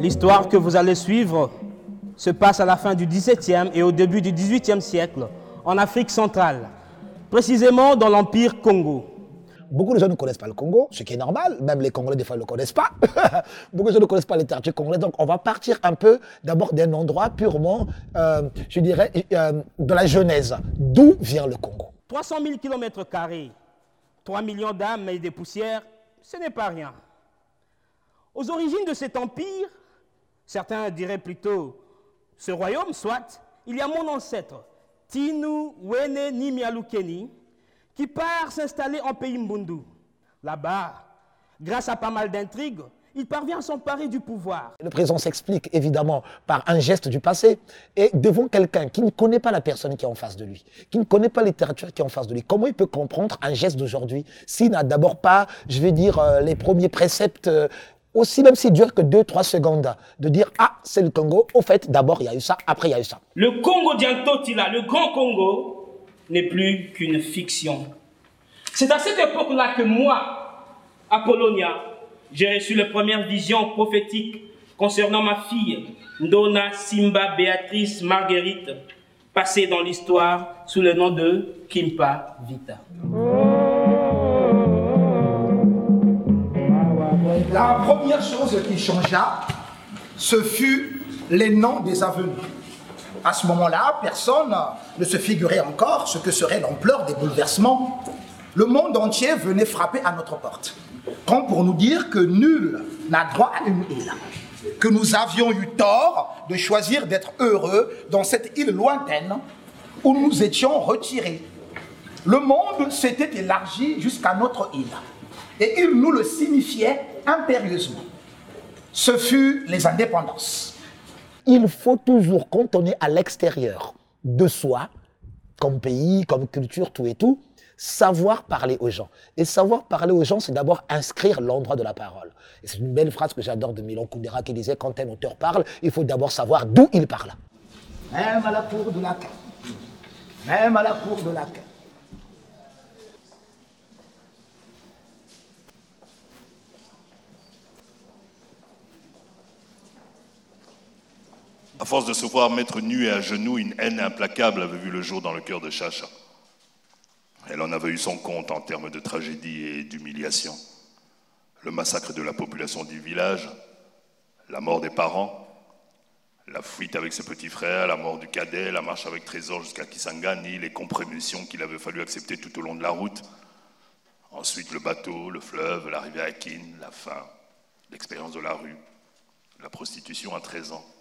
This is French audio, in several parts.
L'histoire que vous allez suivre se passe à la fin du XVIIe et au début du XVIIIe siècle en Afrique centrale, précisément dans l'Empire Congo. Beaucoup de gens ne connaissent pas le Congo, ce qui est normal. Même les Congolais, des fois, ne le connaissent pas. Beaucoup de gens ne connaissent pas les littératures congolaises. Donc, on va partir un peu d'abord d'un endroit purement, euh, je dirais, euh, de la Genèse. D'où vient le Congo? 300 000 km, 3 millions d'âmes et des poussières, ce n'est pas rien. Aux origines de cet empire, certains diraient plutôt ce royaume, soit, il y a mon ancêtre, Tinu Wene Nimialukeni, qui part s'installer en pays Mbundu. Là-bas, grâce à pas mal d'intrigues, il parvient à s'emparer du pouvoir. Le présent s'explique évidemment par un geste du passé. Et devant quelqu'un qui ne connaît pas la personne qui est en face de lui, qui ne connaît pas la littérature qui est en face de lui, comment il peut comprendre un geste d'aujourd'hui s'il n'a d'abord pas, je vais dire, euh, les premiers préceptes euh, aussi même s'il dure que 2-3 secondes, de dire Ah, c'est le Congo, au fait, d'abord il y a eu ça, après il y a eu ça. Le Congo d'Antotila, le grand Congo, n'est plus qu'une fiction. C'est à cette époque-là que moi, Apollonia, j'ai reçu les premières visions prophétiques concernant ma fille, Ndona Simba Béatrice Marguerite, passée dans l'histoire sous le nom de Kimpa Vita. La première chose qui changea, ce fut les noms des avenues. À ce moment-là, personne ne se figurait encore ce que serait l'ampleur des bouleversements. Le monde entier venait frapper à notre porte, comme pour nous dire que nul n'a droit à une île, que nous avions eu tort de choisir d'être heureux dans cette île lointaine où nous étions retirés. Le monde s'était élargi jusqu'à notre île, et il nous le signifiait impérieusement. Ce fut les indépendances. Il faut toujours, quand on est à l'extérieur de soi, comme pays, comme culture, tout et tout, savoir parler aux gens. Et savoir parler aux gens, c'est d'abord inscrire l'endroit de la parole. C'est une belle phrase que j'adore de Milan Kundera qui disait quand un auteur parle, il faut d'abord savoir d'où il parle. Même à la cour de la même à la cour de la À force de se voir mettre nu et à genoux, une haine implacable avait vu le jour dans le cœur de Chacha. Elle en avait eu son compte en termes de tragédie et d'humiliation. Le massacre de la population du village, la mort des parents, la fuite avec ses petits frères, la mort du cadet, la marche avec Trésor jusqu'à Kisangani, les compromissions qu'il avait fallu accepter tout au long de la route. Ensuite, le bateau, le fleuve, l'arrivée à Kin, la faim, l'expérience de la rue, la prostitution à 13 ans.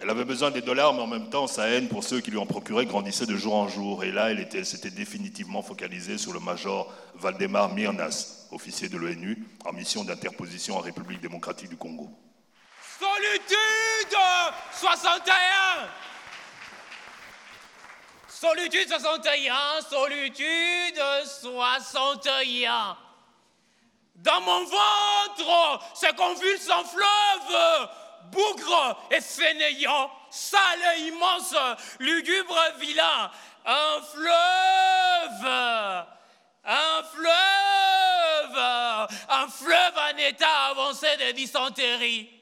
Elle avait besoin des dollars, mais en même temps, sa haine pour ceux qui lui en procuraient grandissait de jour en jour. Et là, elle s'était définitivement focalisée sur le major Valdemar Mirnas, officier de l'ONU, en mission d'interposition en République démocratique du Congo. Solitude 61 Solitude 61, solitude 61. Dans mon ventre se convulse un fleuve bougre et fainéant, sale immense, lugubre vilain, un fleuve, un fleuve, un fleuve en état avancé de dysenterie.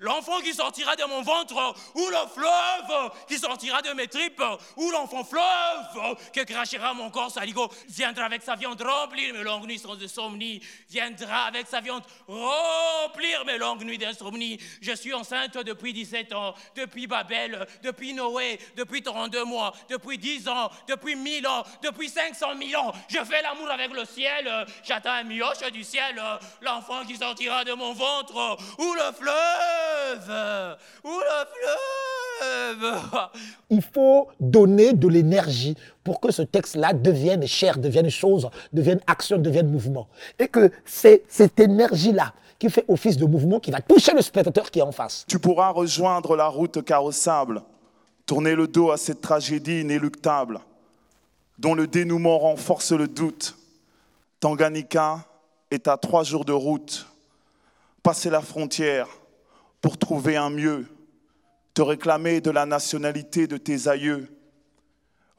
L'enfant qui sortira de mon ventre, ou le fleuve qui sortira de mes tripes, ou l'enfant fleuve que crachera mon corps saligo, viendra avec sa viande remplir mes longues nuits de somnie, viendra avec sa viande remplir mes longues nuits d'insomnie. Je suis enceinte depuis 17 ans, depuis Babel, depuis Noé, depuis 32 mois, depuis 10 ans, depuis 1000 ans, depuis 500 000 ans. Je fais l'amour avec le ciel, j'attends un mioche du ciel, l'enfant qui sortira de mon ventre, ou le fleuve il faut donner de l'énergie pour que ce texte-là devienne chair, devienne chose, devienne action, devienne mouvement. Et que c'est cette énergie-là qui fait office de mouvement qui va toucher le spectateur qui est en face. Tu pourras rejoindre la route carrossable, tourner le dos à cette tragédie inéluctable, dont le dénouement renforce le doute. Tanganyika, est à trois jours de route. Passer la frontière pour trouver un mieux, te réclamer de la nationalité de tes aïeux.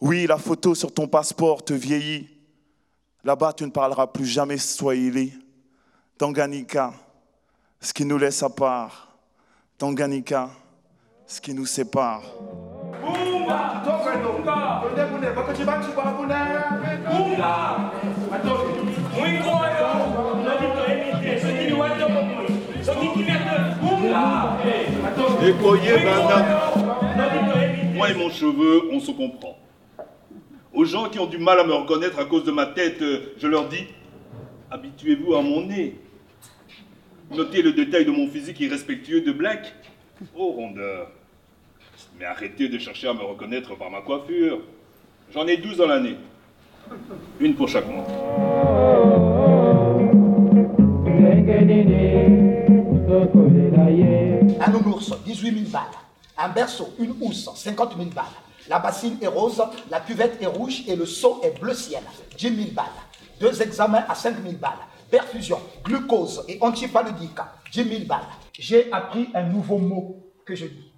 Oui, la photo sur ton passeport te vieillit. Là-bas, tu ne parleras plus jamais swahili. Tanganyika, ce qui nous laisse à part. Tanganyika, ce qui nous sépare. Moi et mon cheveu, on se comprend. Aux gens qui ont du mal à me reconnaître à cause de ma tête, euh, je leur dis habituez-vous à mon nez. Notez le détail de mon physique irrespectueux de Black. Oh, rondeur. Mais arrêtez de chercher à me reconnaître par ma coiffure. J'en ai 12 dans l'année. Une pour chaque mois. Un nounours, 18 000 balles. Un berceau, une housse, 50 000 balles. La bassine est rose, la cuvette est rouge et le seau est bleu ciel, 10 000 balles. Deux examens à 5 000 balles. Perfusion, glucose et antipaludique, 10 000 balles. J'ai appris un nouveau mot que je dis.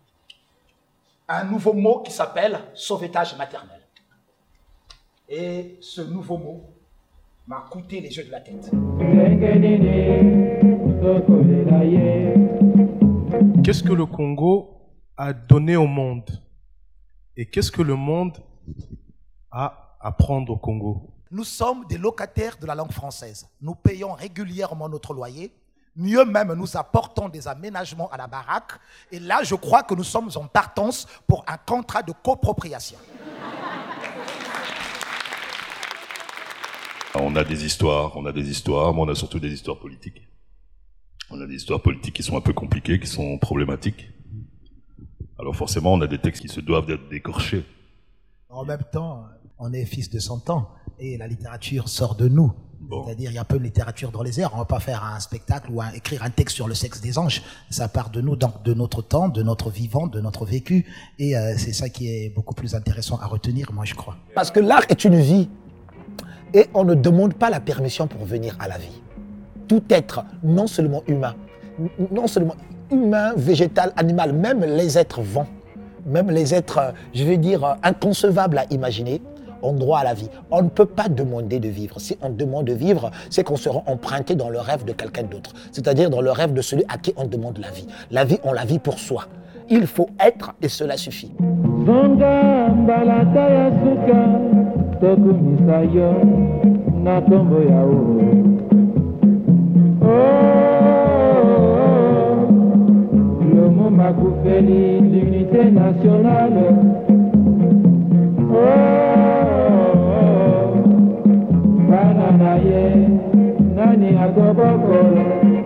Un nouveau mot qui s'appelle sauvetage maternel. Et ce nouveau mot m'a coûté les yeux de la tête. Qu'est-ce que le Congo a donné au monde Et qu'est-ce que le monde a à prendre au Congo? Nous sommes des locataires de la langue française. Nous payons régulièrement notre loyer. Mieux même, nous apportons des aménagements à la baraque. Et là, je crois que nous sommes en partance pour un contrat de copropriation. On a des histoires, on a des histoires, mais on a surtout des histoires politiques. On a des histoires politiques qui sont un peu compliquées, qui sont problématiques. Alors forcément, on a des textes qui se doivent d'être décorchés. En même temps, on est fils de son temps et la littérature sort de nous. C'est-à-dire, il y a un peu de littérature dans les airs. On va pas faire un spectacle ou un- écrire un texte sur le sexe des anges. Ça part de nous, donc de notre temps, de notre vivant, de notre vécu. Et euh, c'est ça qui est beaucoup plus intéressant à retenir, moi, je crois. Parce que l'art est une vie. Et on ne demande pas la permission pour venir à la vie. Tout être, non seulement humain, non seulement humain, végétal, animal, même les êtres vents, même les êtres, euh, je vais dire, euh, inconcevables à imaginer, ont droit à la vie. On ne peut pas demander de vivre. Si on demande de vivre, c'est qu'on sera emprunté dans le rêve de quelqu'un d'autre. C'est-à-dire dans le rêve de celui à qui on demande la vie. La vie, on la vit pour soi. Il faut être et cela suffit. Le mot Makoufeli, l'unité nationale. Oh, oh, oh. Bananaye, Nani Agobokolo.